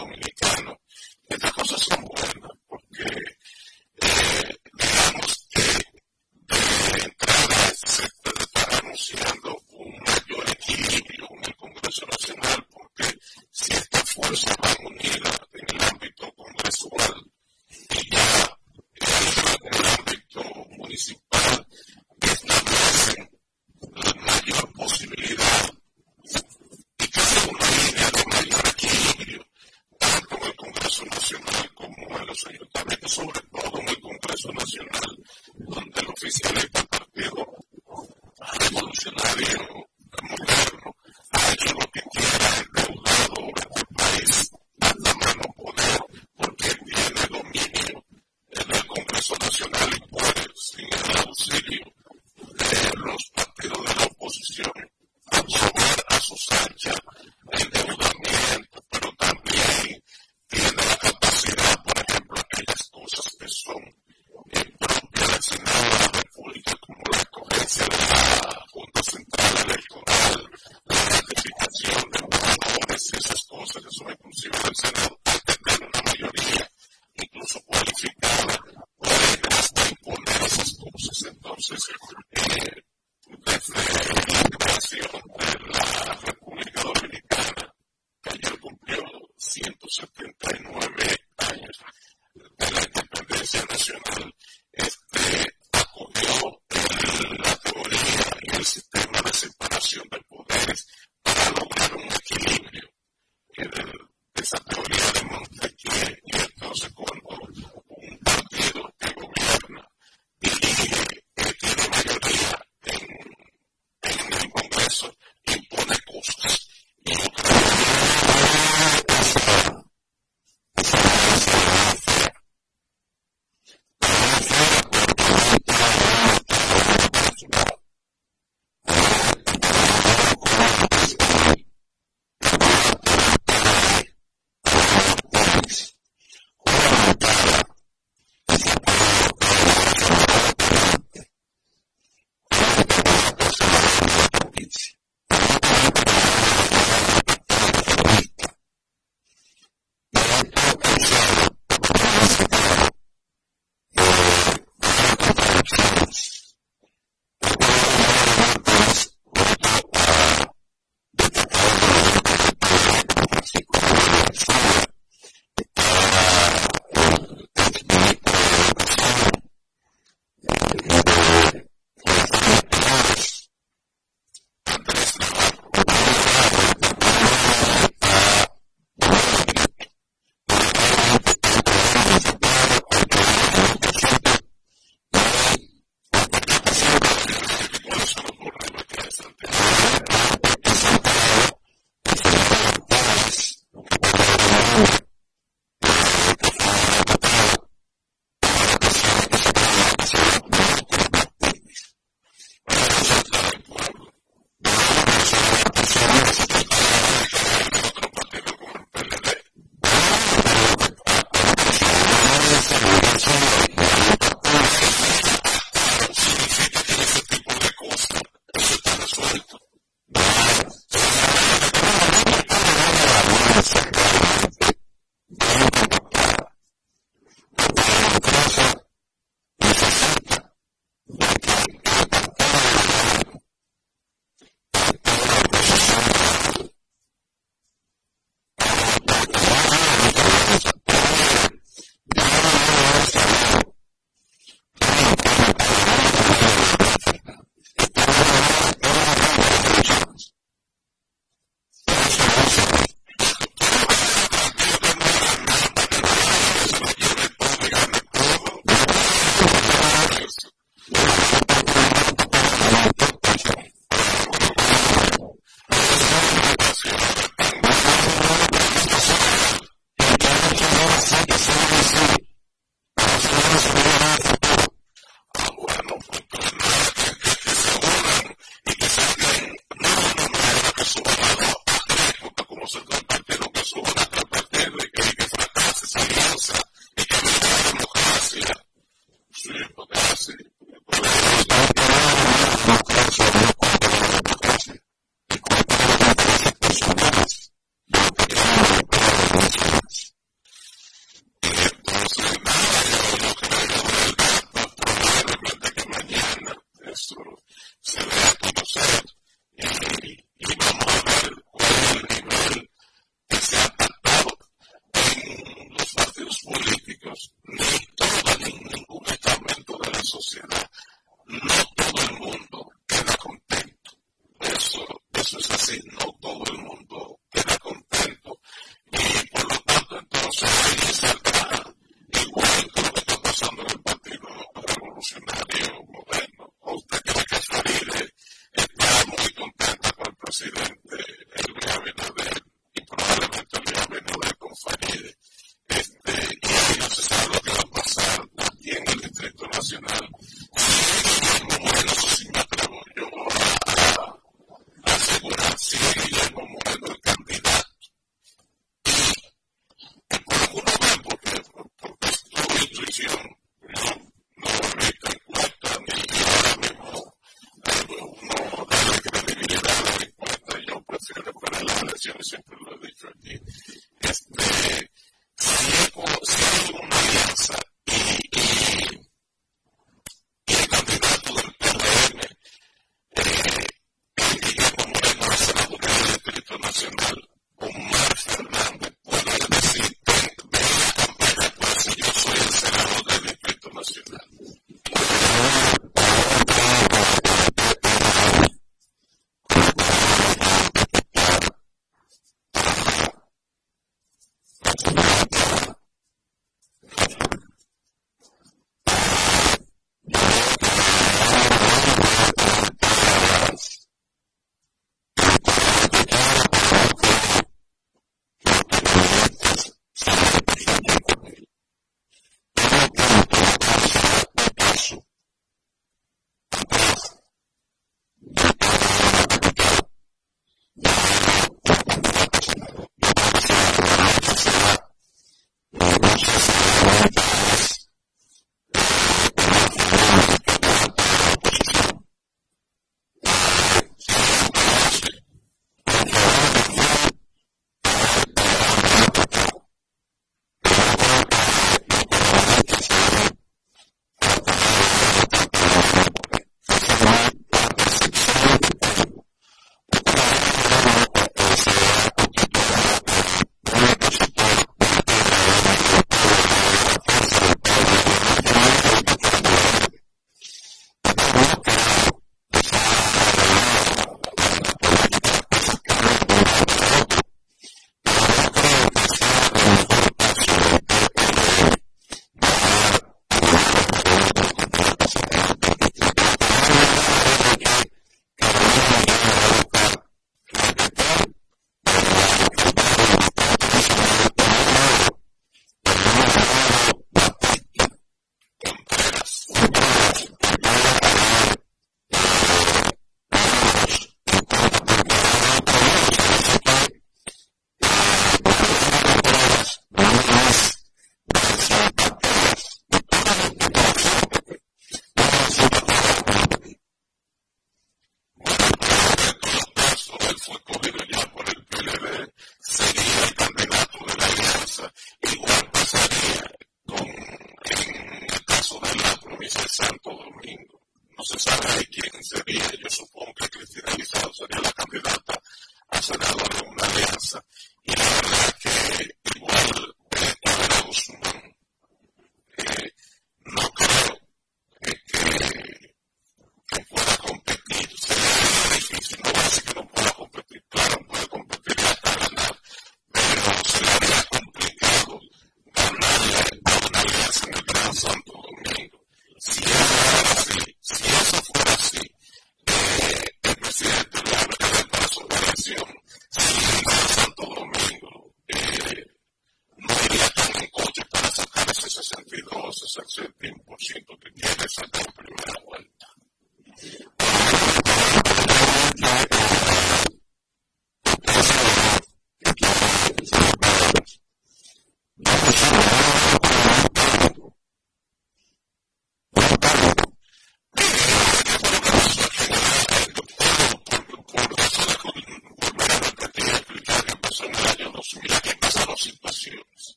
República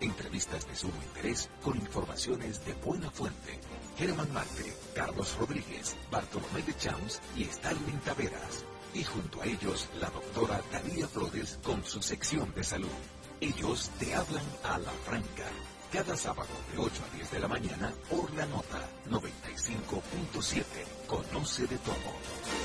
Entrevistas de sumo interés con informaciones de buena fuente. Germán Marte, Carlos Rodríguez, Bartolomé de Chams y Stalin Taveras. Y junto a ellos, la doctora Daría Flores con su sección de salud. Ellos te hablan a la franca. Cada sábado de 8 a 10 de la mañana por la nota 95.7. Conoce de todo.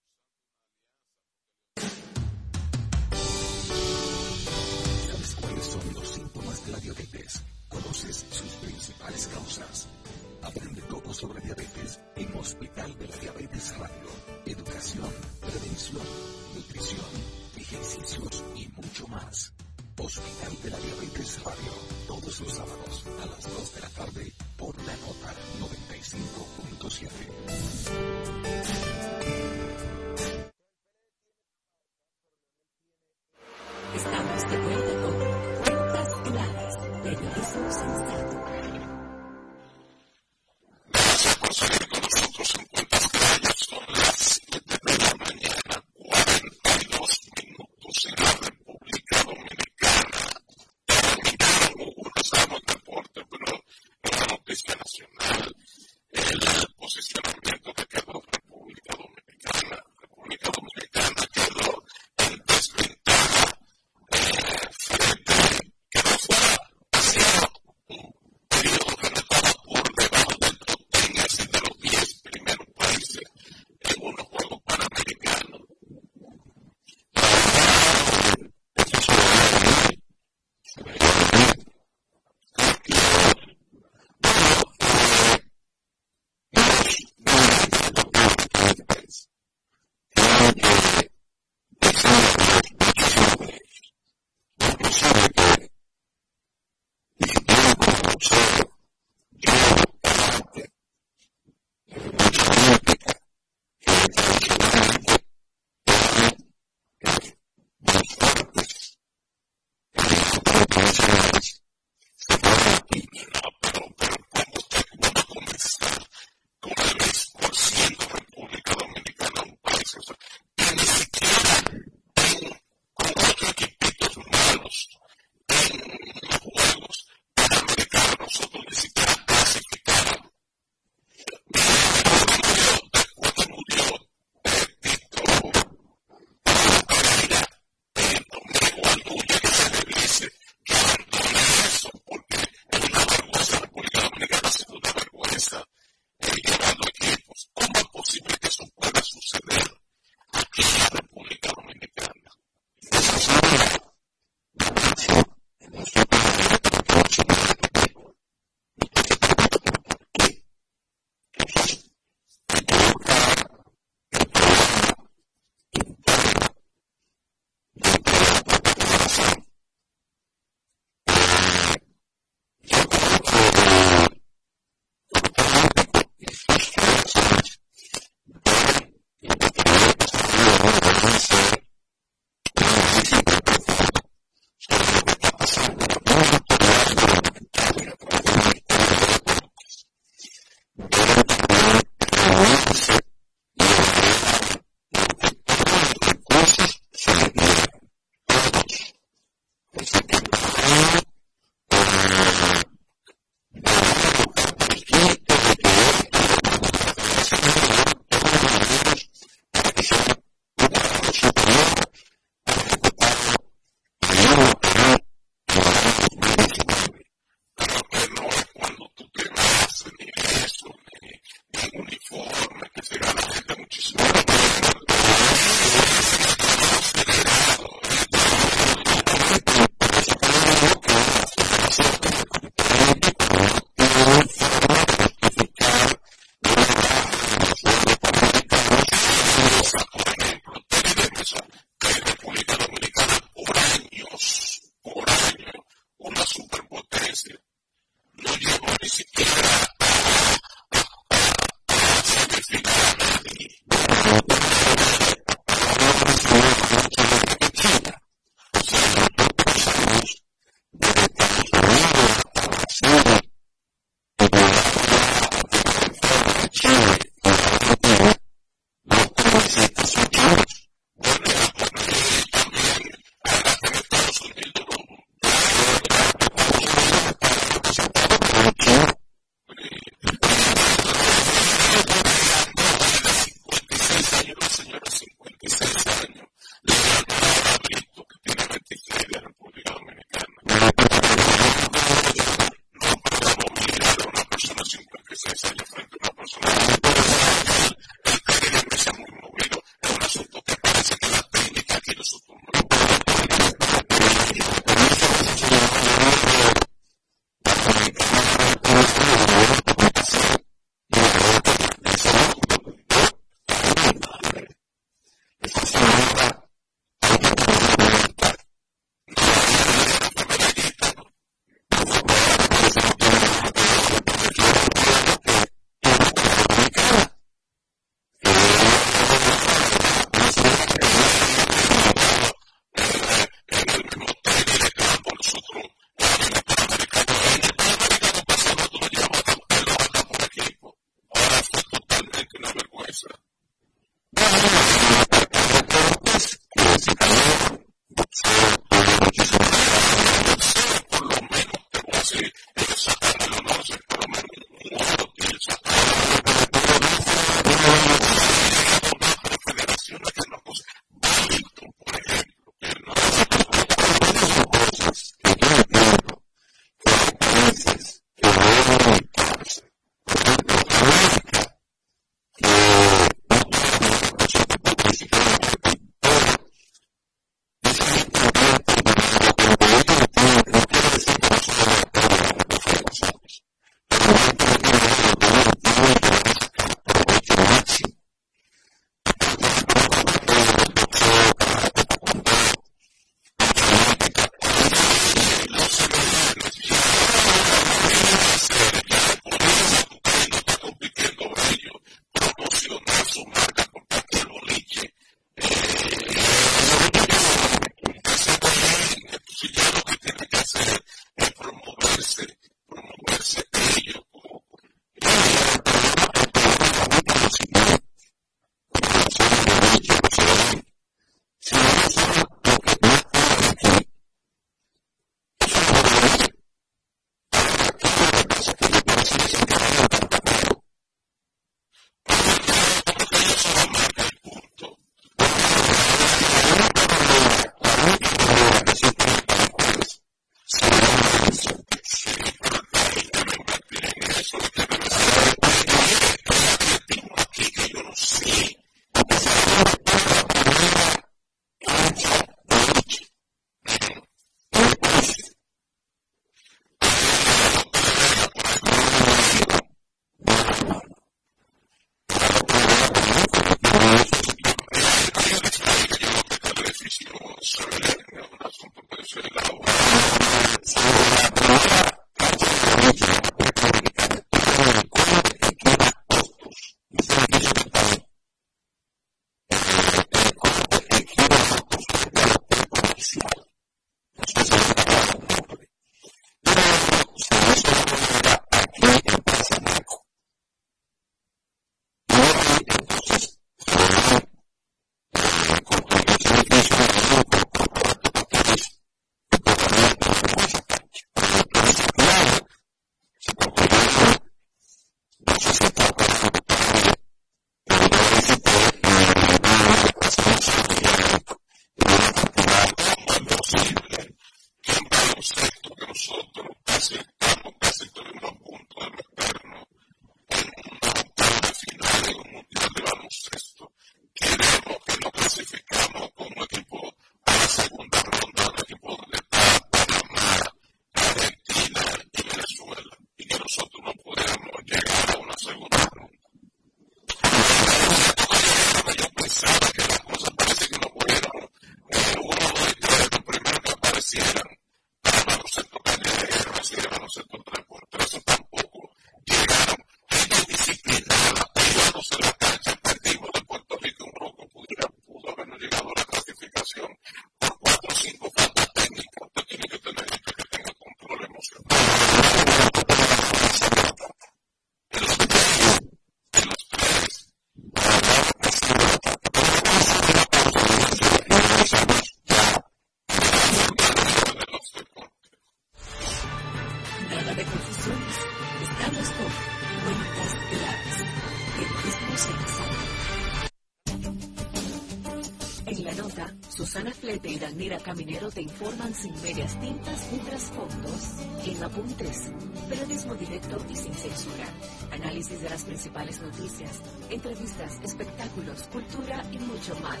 Análisis de las principales noticias, entrevistas, espectáculos, cultura y mucho más.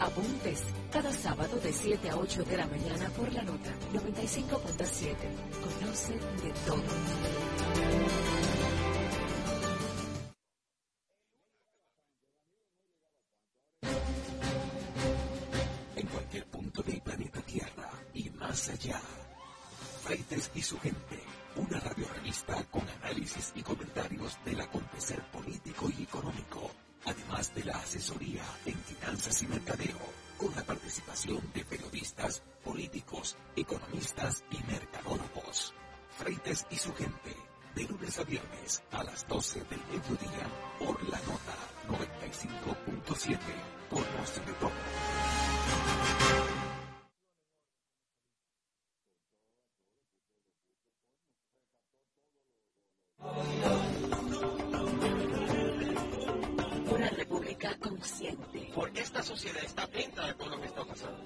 Apuntes cada sábado de 7 a 8 de la mañana por la nota 95.7. Conoce de todo.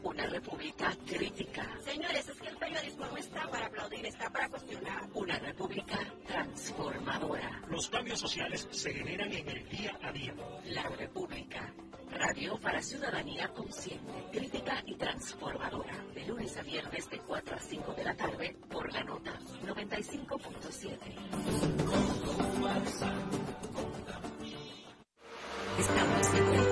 Una república crítica. Señores, es que el periodismo no está para aplaudir, está para cuestionar. Una república transformadora. Los cambios sociales se generan en el día a día. La república. Radio para ciudadanía consciente, crítica y transformadora. De lunes a viernes de 4 a 5 de la tarde por la nota 95.7. Estamos en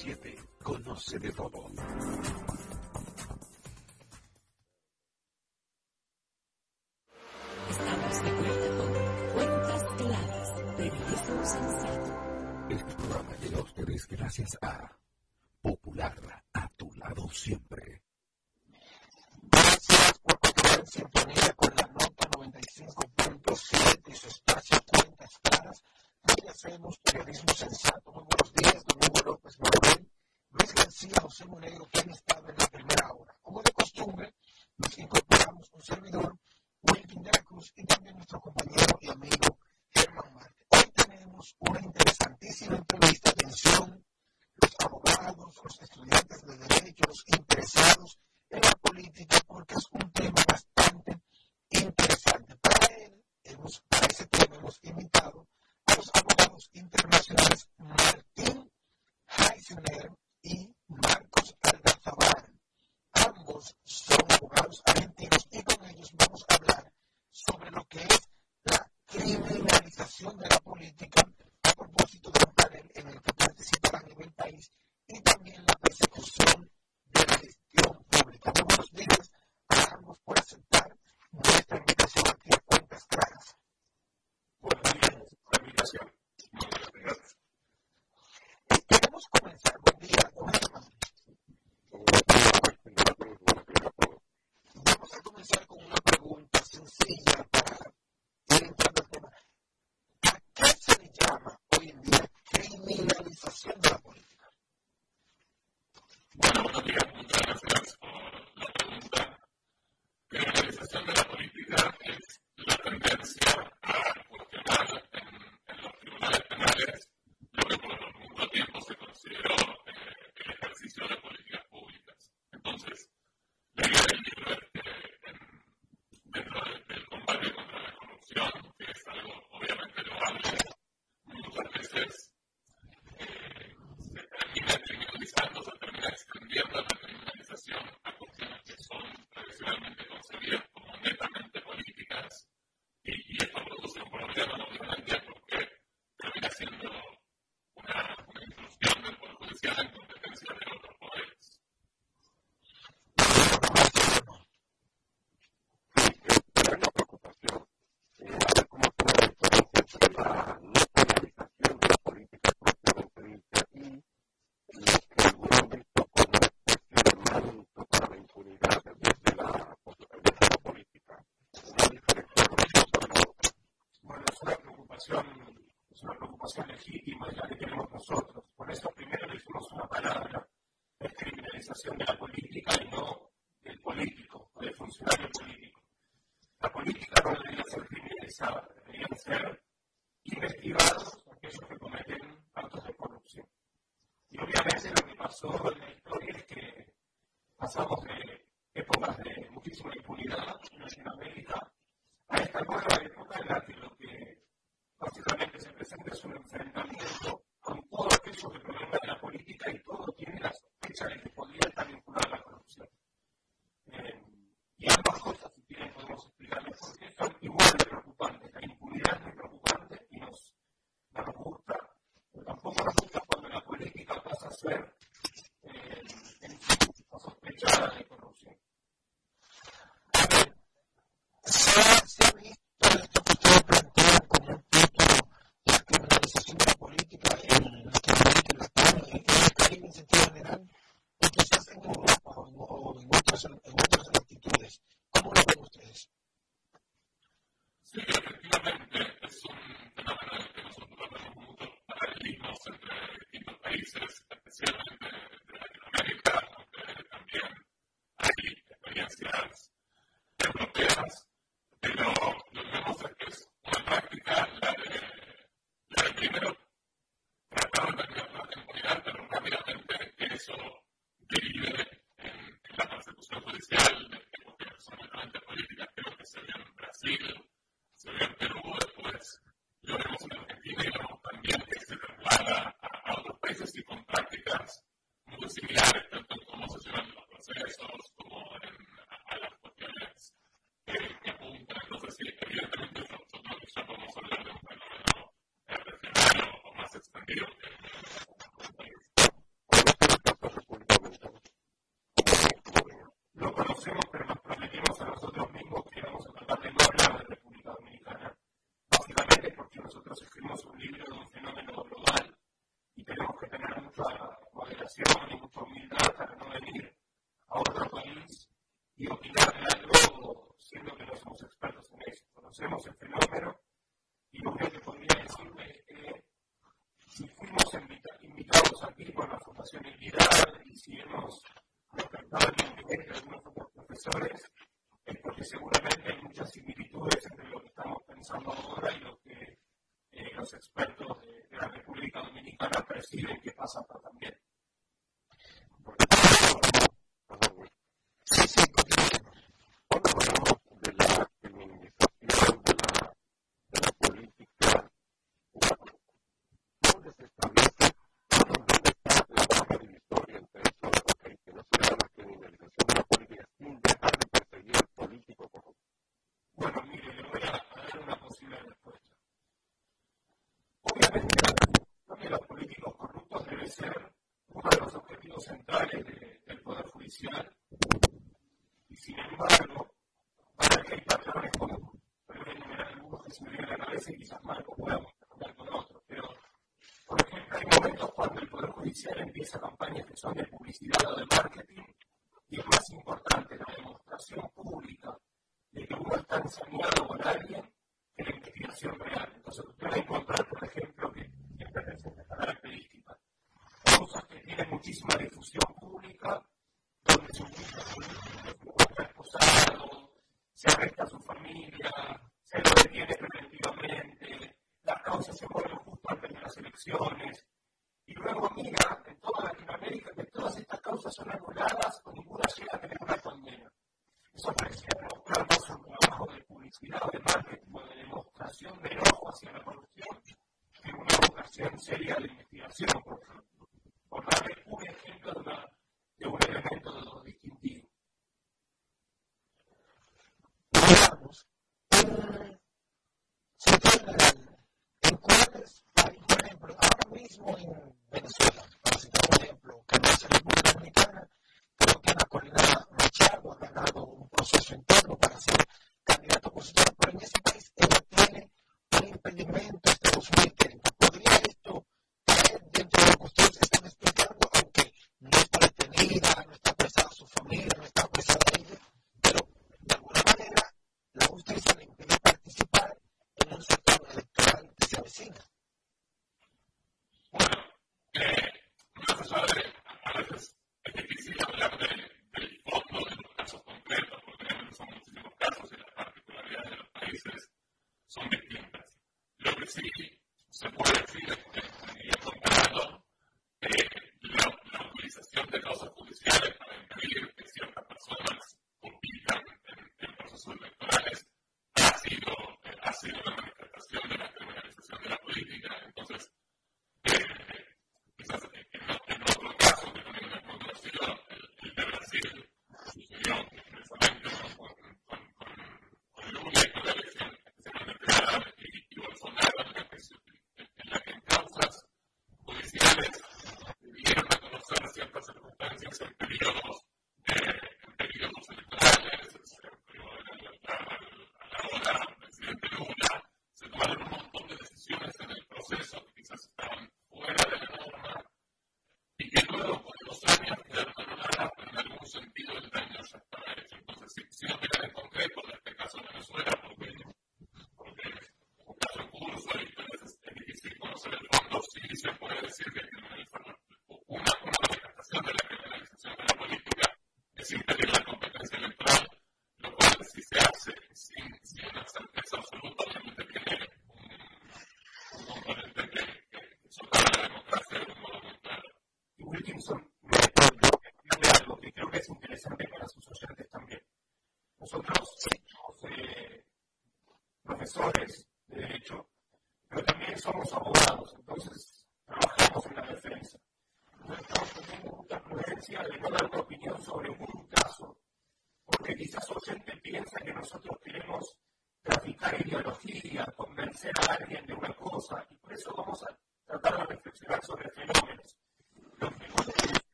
7. amigos. En cambio, nuestro compañero y amigo pasó en la que pasamos de épocas de muchísima impunidad en Latinoamérica a esta nueva época en la que lo que básicamente se presenta es un enfrentamiento con todo aquello que proviene de la política y todo tiene las fechas que podría estar vinculado a la corrupción. Eh, y ambas cosas, si quieren, podemos explicarles porque son igual de preocupantes. La impunidad es preocupante y nos, nos gusta, pero tampoco nos gusta cuando la política pasa a ser. opportunity parece quizás mal o podamos hablar con otros, pero por ejemplo hay momentos cuando el Poder Judicial empieza campañas que son de publicidad o de marketing I was going to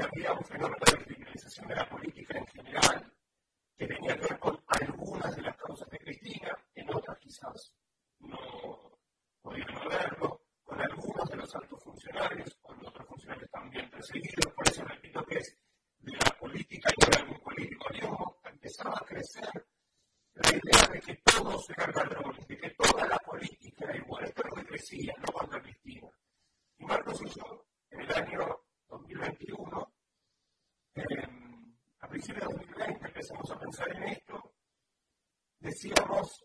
que había un fenómeno de criminalización de la política en general, que tenía que ver con algunas de las causas de Cristina, en otras quizás no podían verlo, con algunos de los altos funcionarios, con otros funcionarios también perseguidos. decíamos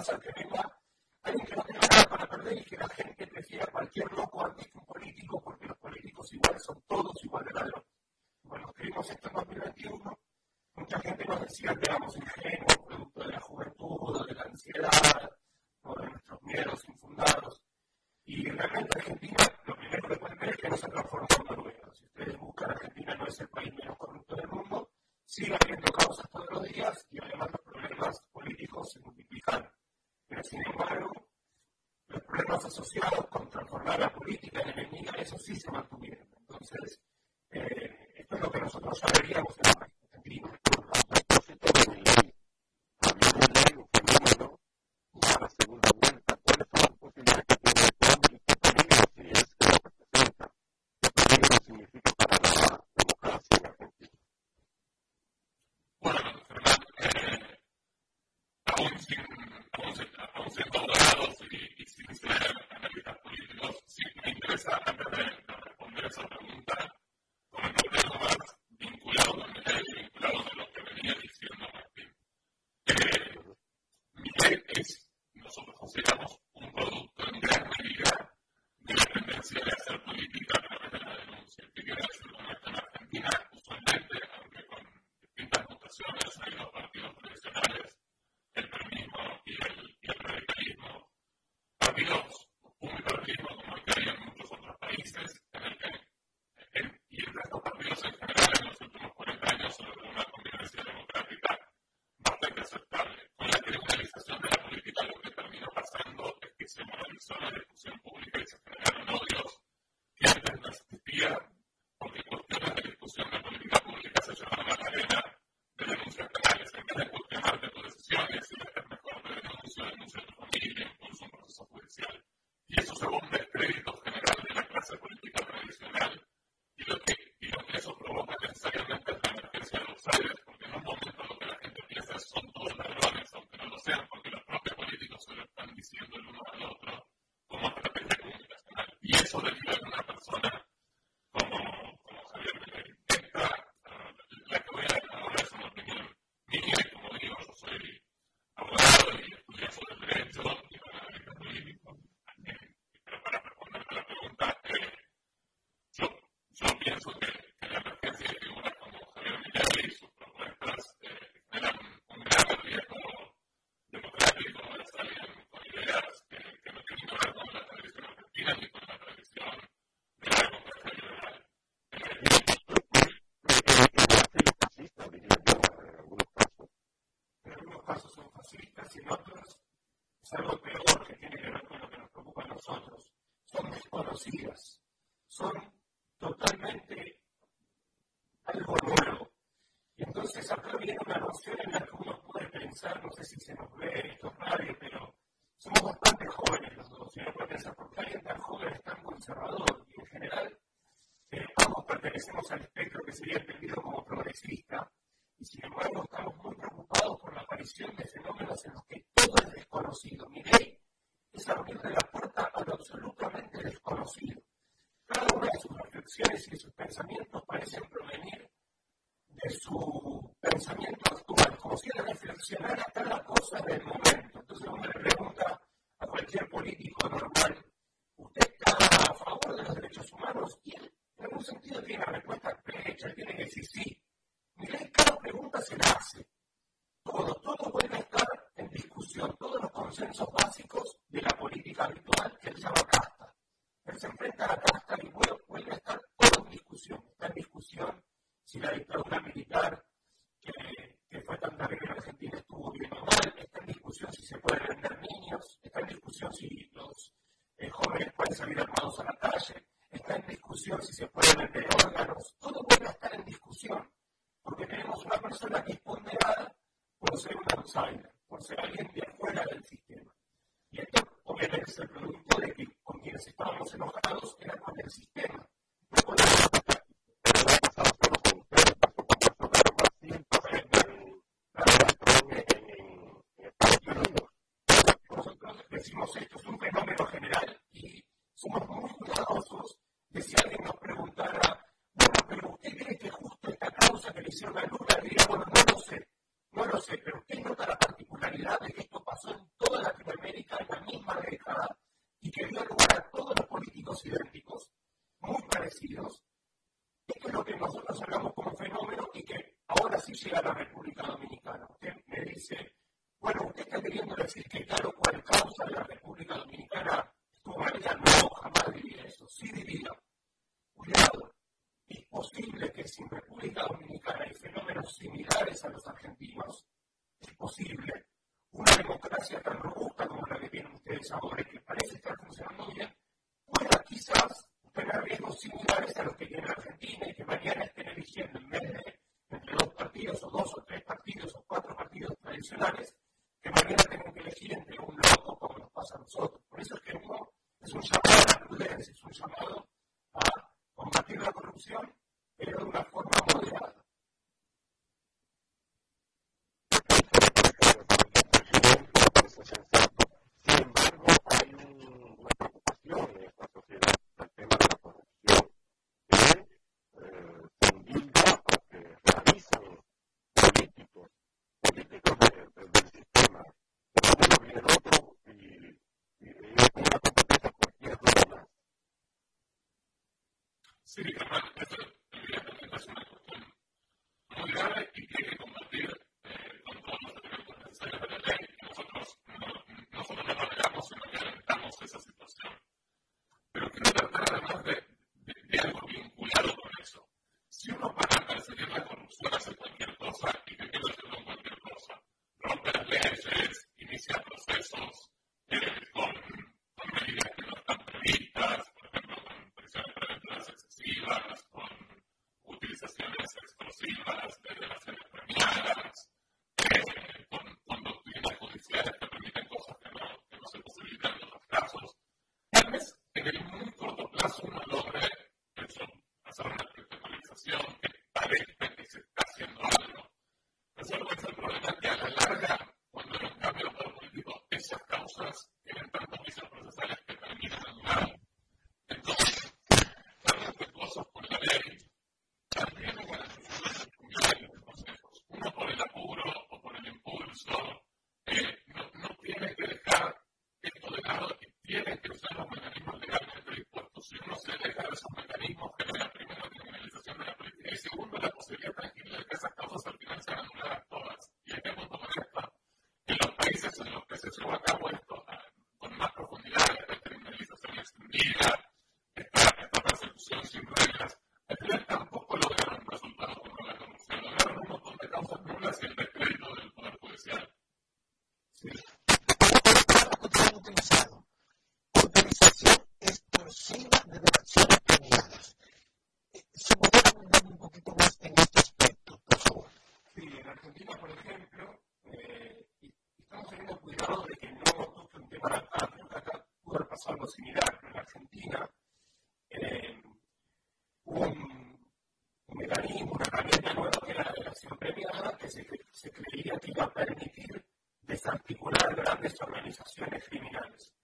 pasar que venga alguien que no tenga nada para perder y que la gente prefiera cualquier loco antes que político, porque los políticos igual son todos igual de ladrones. Bueno, escribimos esto en 2021, mucha gente nos decía que éramos ingenieros. situación en la que uno puede pensar, no sé si se nos ve esto relacionarse. Todo, todo vuelve a estar en discusión, todos los consensos básicos de la política habitual que él llama casta. Él se enfrenta a la casta y vuelve organizaciones criminales.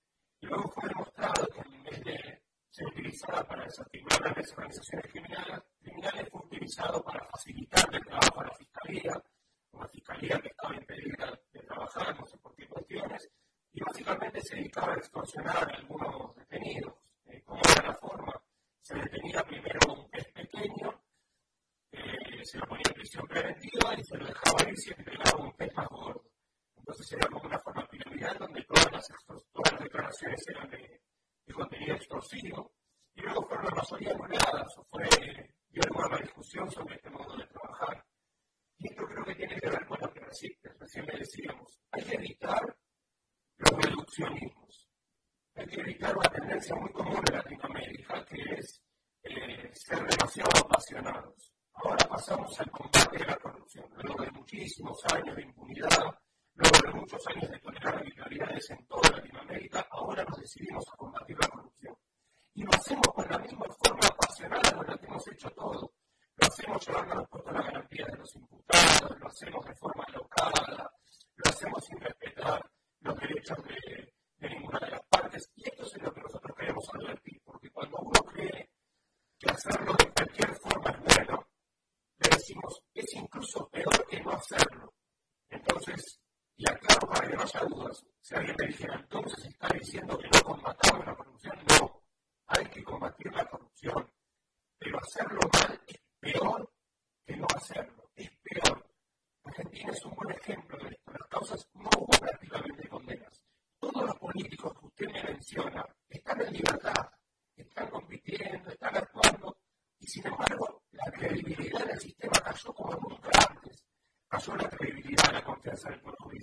Y luego fue demostrado que en vez de ser utilizada para desarticular las organizaciones criminales, criminales, fue utilizado para facilitar el trabajo a la fiscalía, una fiscalía que estaba impedida de trabajar, no sé por qué cuestiones, y básicamente se dedicaba a extorsionar outside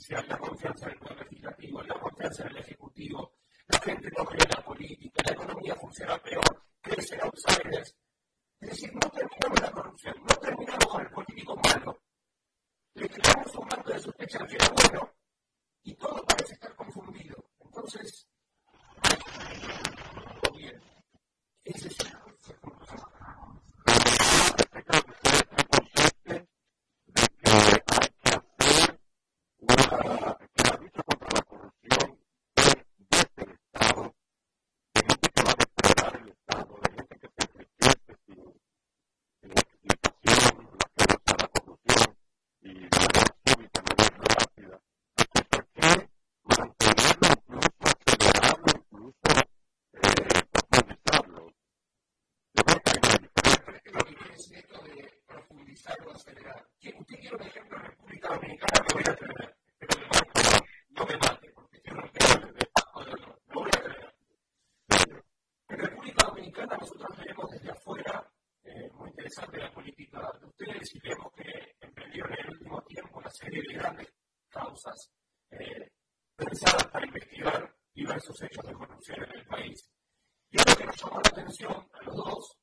iniciar la confianza diversos hechos de corrupción en el país. Y algo que nos llamó la atención a los dos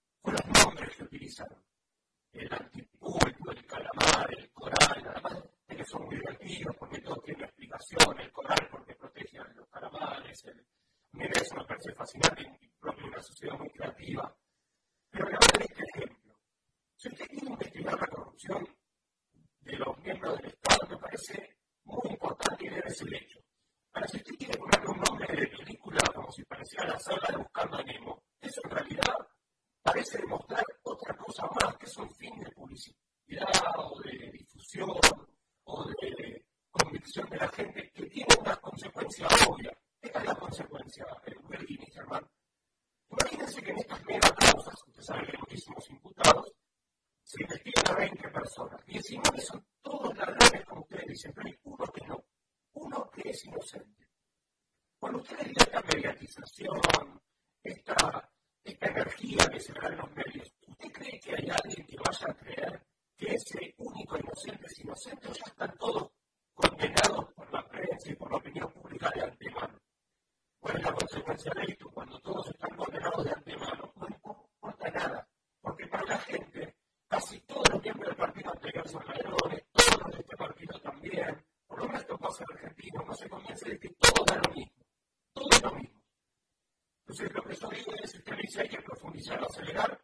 profundizar, acelerar.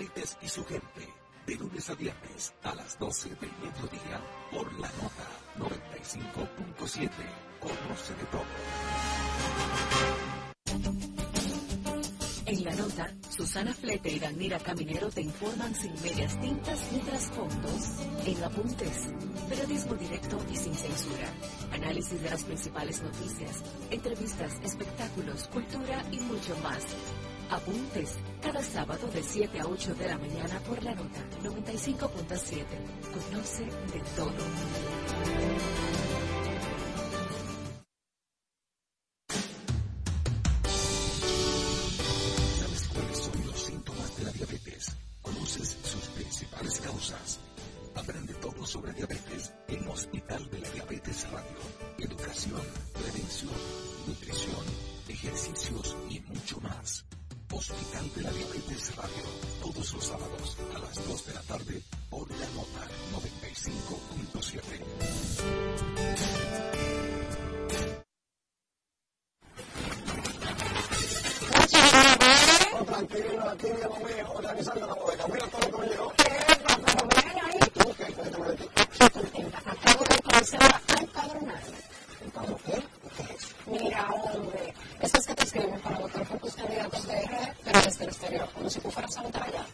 Y su gente, de lunes a viernes a las 12 del mediodía por la nota 95.7. Conoce de todo. En la nota, Susana Flete y Danira Caminero te informan sin medias tintas ni trasfondos. En Apuntes, periodismo directo y sin censura. Análisis de las principales noticias, entrevistas, espectáculos, cultura y mucho más. Apuntes, cada sábado de 7 a 8 de la mañana por la nota 95.7. Conoce de todo. firmes para votar por tus candidatos de eje, pero desde el exterior, como si tú fueras a la batalla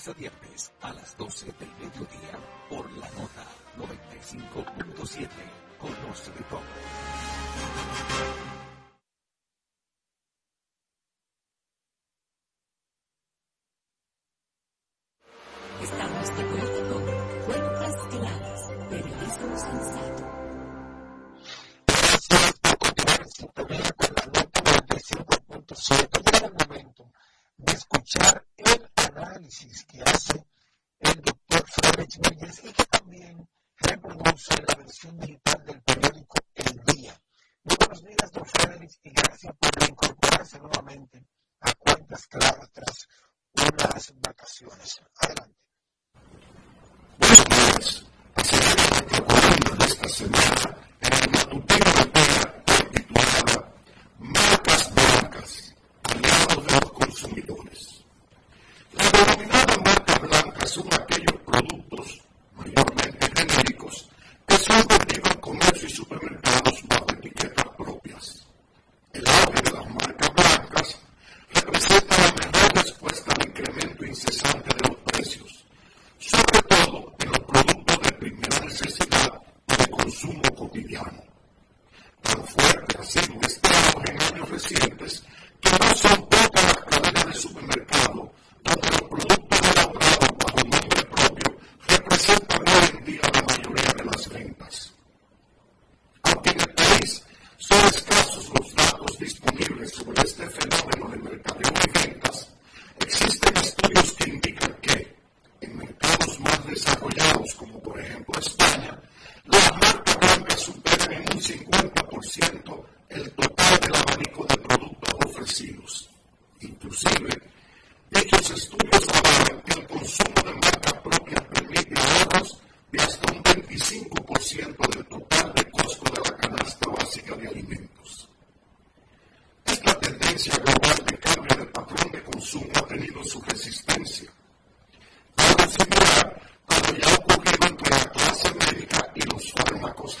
lunes a viernes a las 12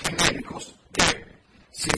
gemelos que si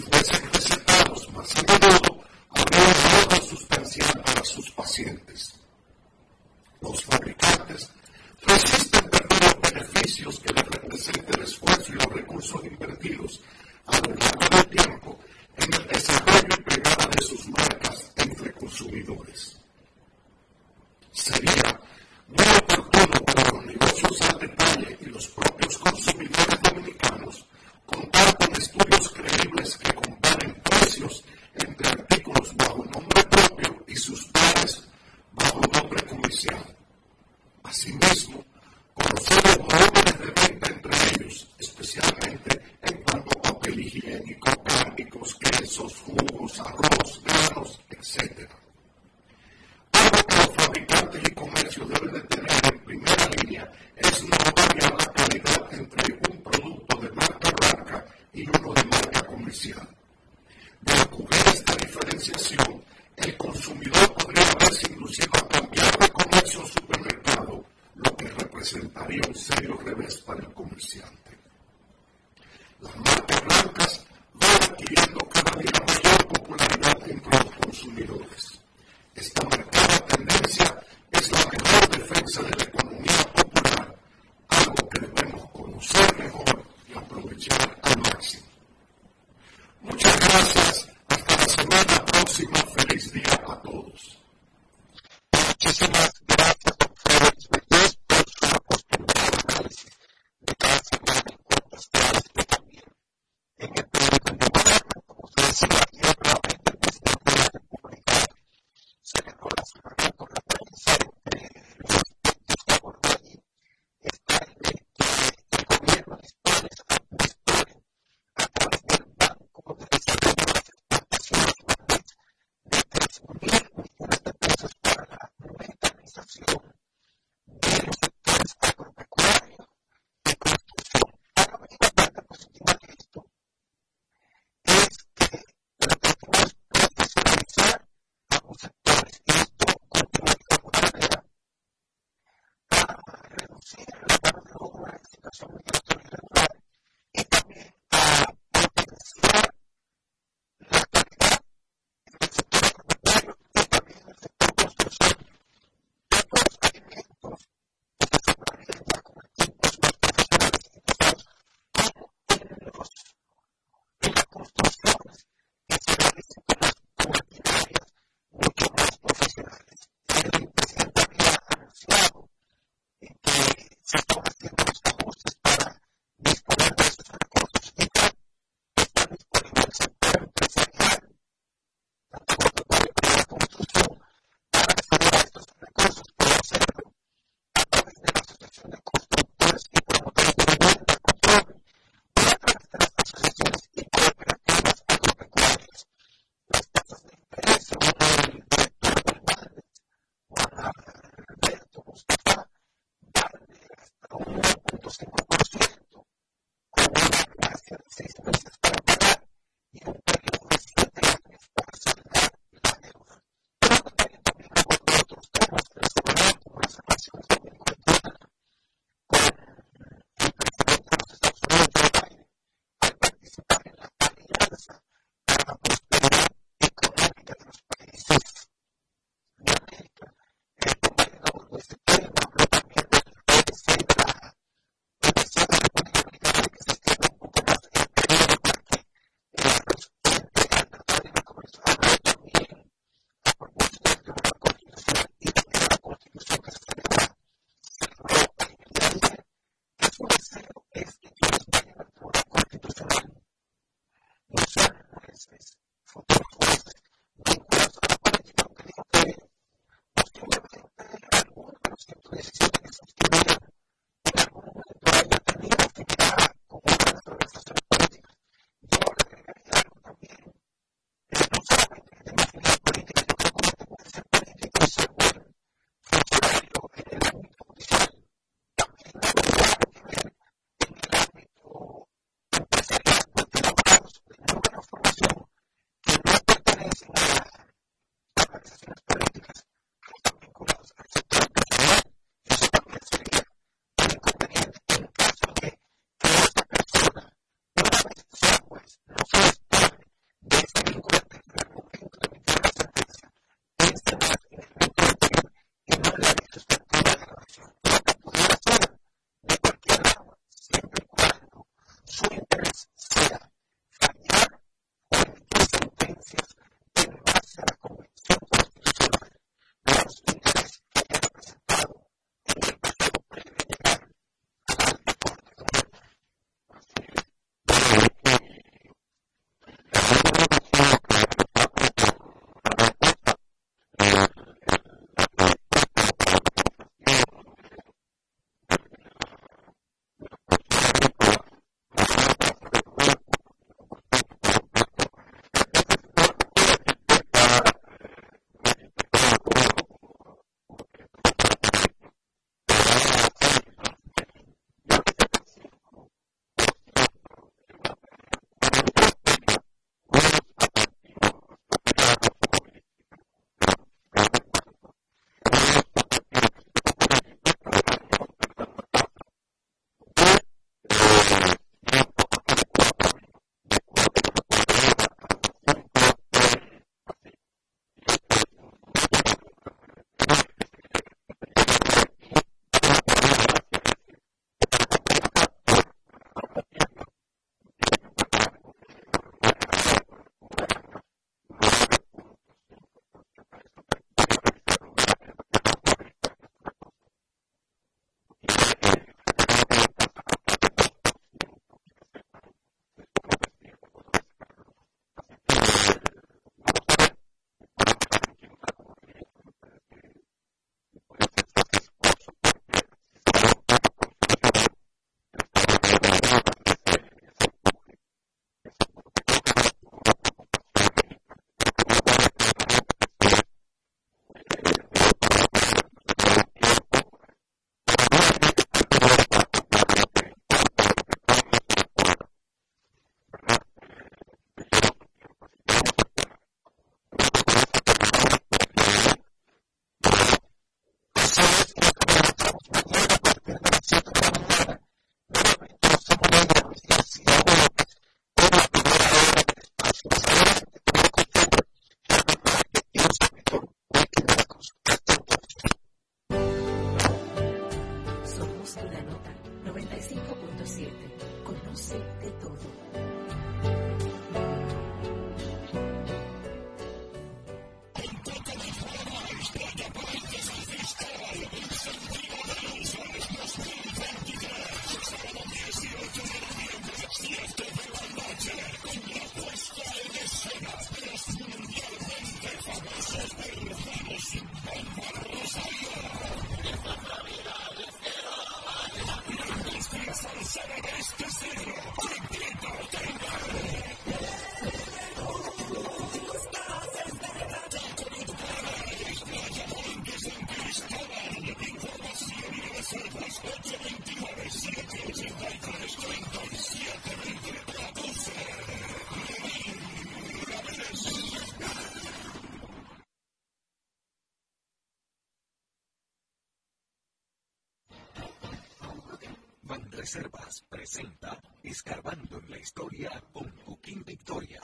Reservas presenta Escarbando en la Historia con Joaquín Victoria.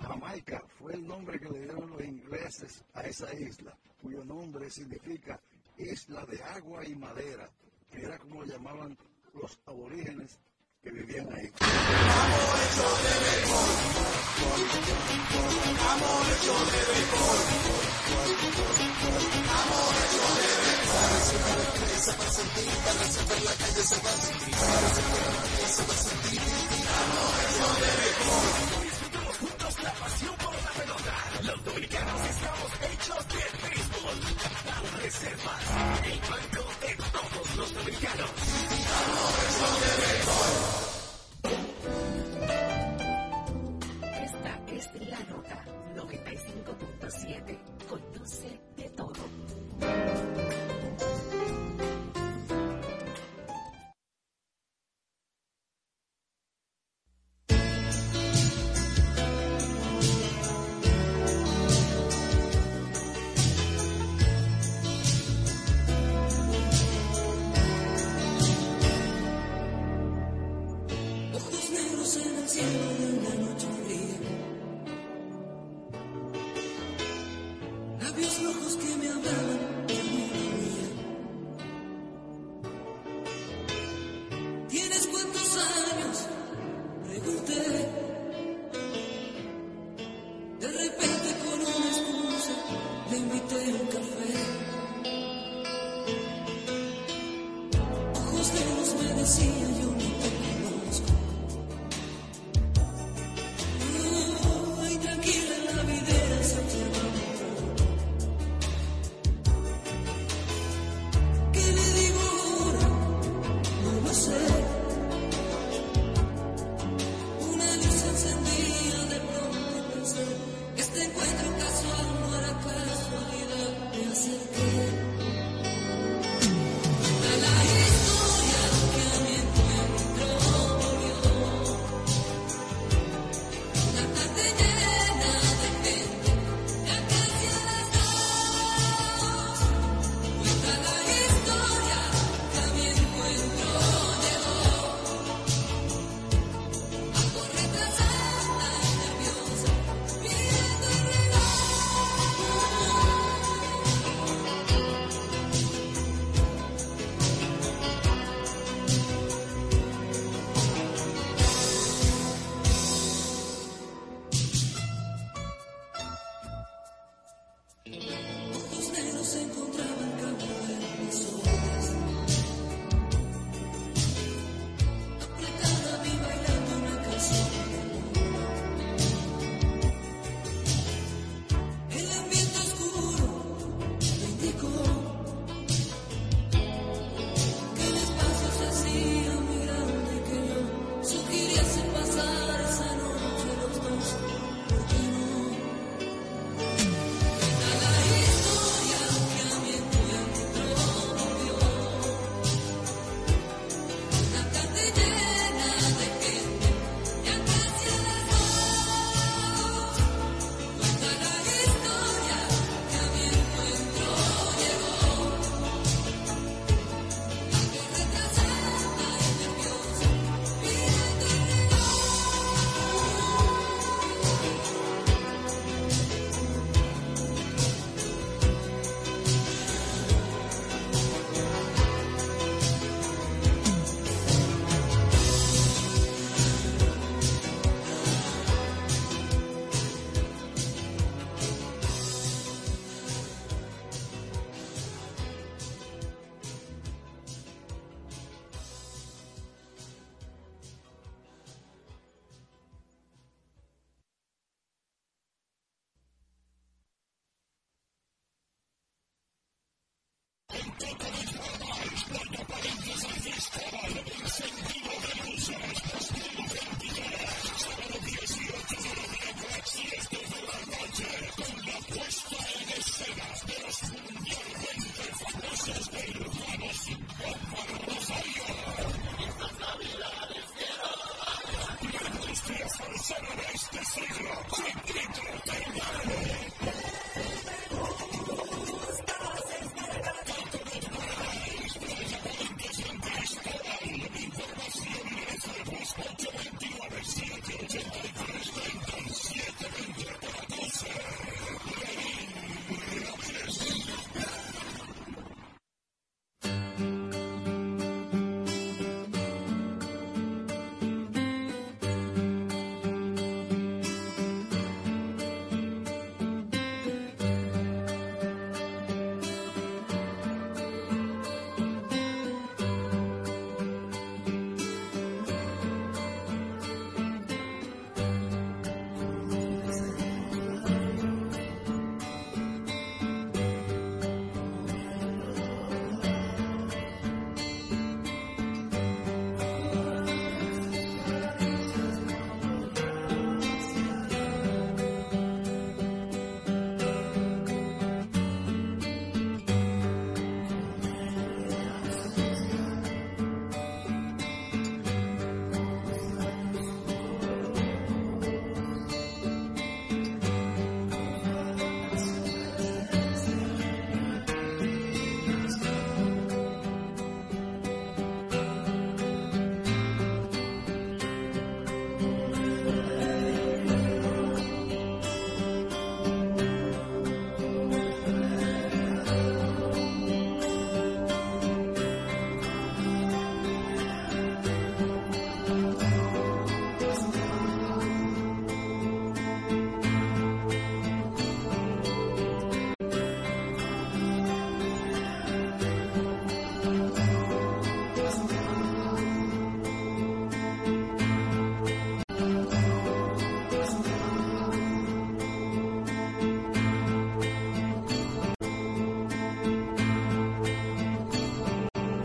Jamaica fue el nombre que le dieron los ingleses a esa isla, cuyo nombre significa isla de agua y madera, que era como llamaban los aborígenes que vivían ahí. Amor hecho de béisbol. De béisbol. Para sentir la calle se va a sentir, sentir se va a sentir.